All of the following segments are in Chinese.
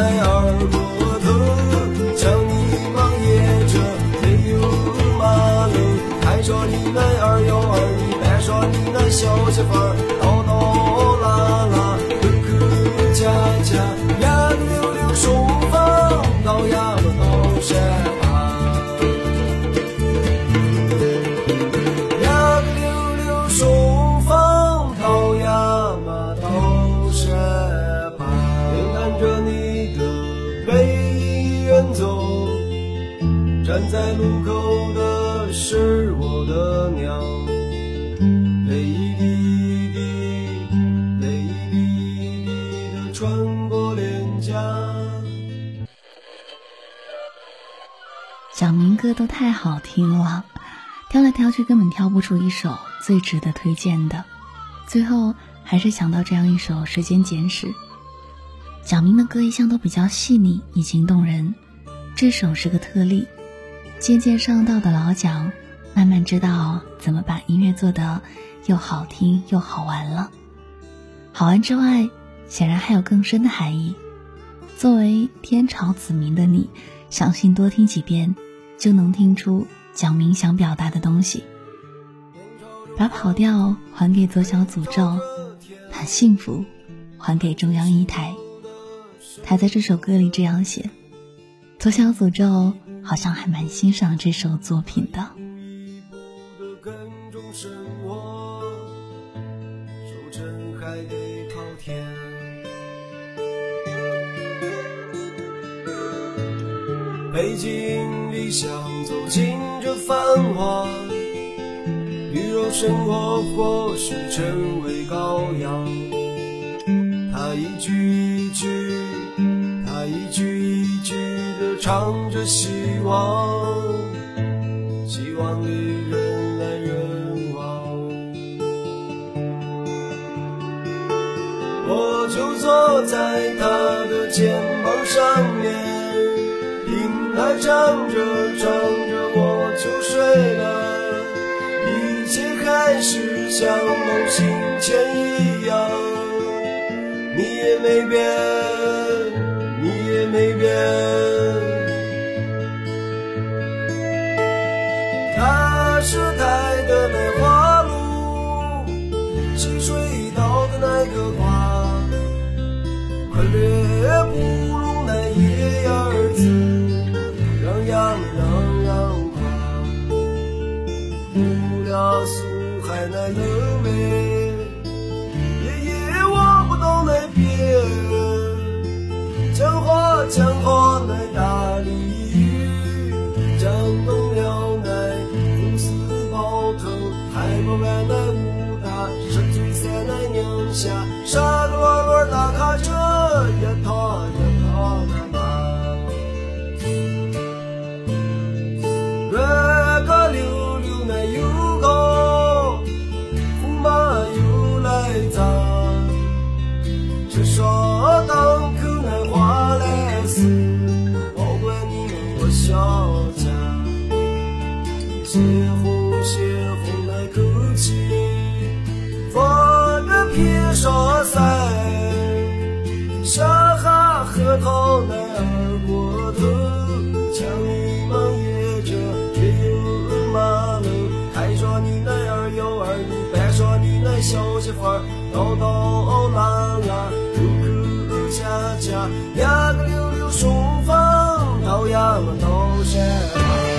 在耳边。站在路口的是我的娘，泪一滴一滴，泪一滴一滴的穿过脸颊。小明歌都太好听了，挑来挑去根本挑不出一首最值得推荐的，最后还是想到这样一首《时间简史》。小明的歌一向都比较细腻，以情动人，这首是个特例。渐渐上道的老蒋，慢慢知道怎么把音乐做得又好听又好玩了。好玩之外，显然还有更深的含义。作为天朝子民的你，相信多听几遍，就能听出蒋明想表达的东西。把跑调还给左小诅咒，把幸福还给中央一台。他在这首歌里这样写：“左小诅咒好像还蛮欣赏这首作品的。”北京理想走进这繁华，鱼肉生活或是成为羔羊，他一句一句。唱着希望，希望里人来人往。我就坐在他的肩膀上面，听他唱着唱着我就睡了，一切还是像梦醒前一样，你也没变。你也没变，下沙。小媳妇儿叨叨拉拉，口口恰恰呀个溜。送风到阳头山。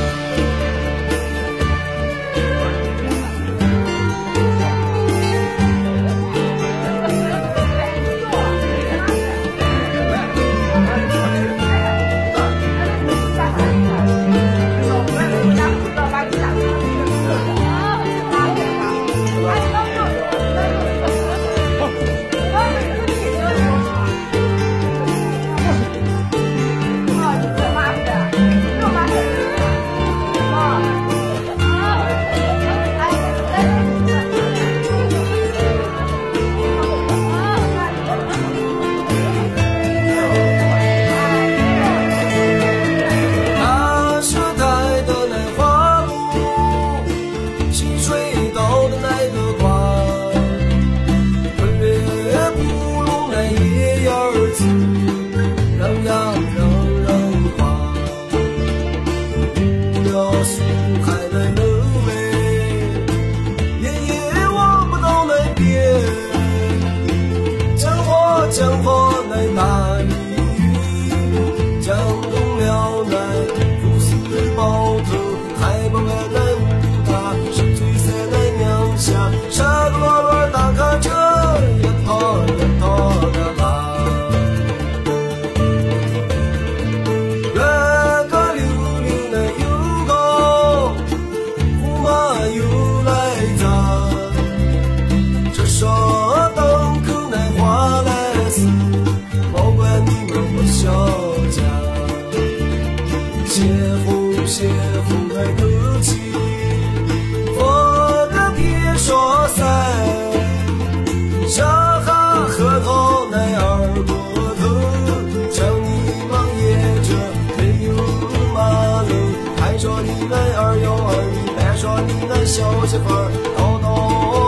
媳妇儿叨叨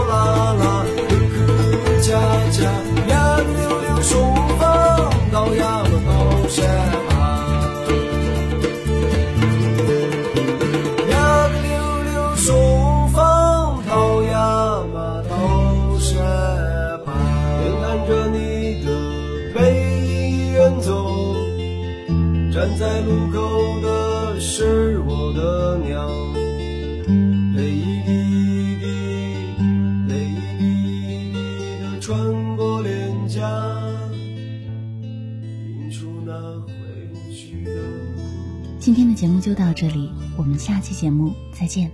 啦啦，磕磕家家，呀溜溜顺风到呀么到山旁。呀个溜溜顺风到呀嘛到山旁，眼看着你的背影远走，站在路穿过脸颊，映出那回去的。今天的节目就到这里，我们下期节目再见。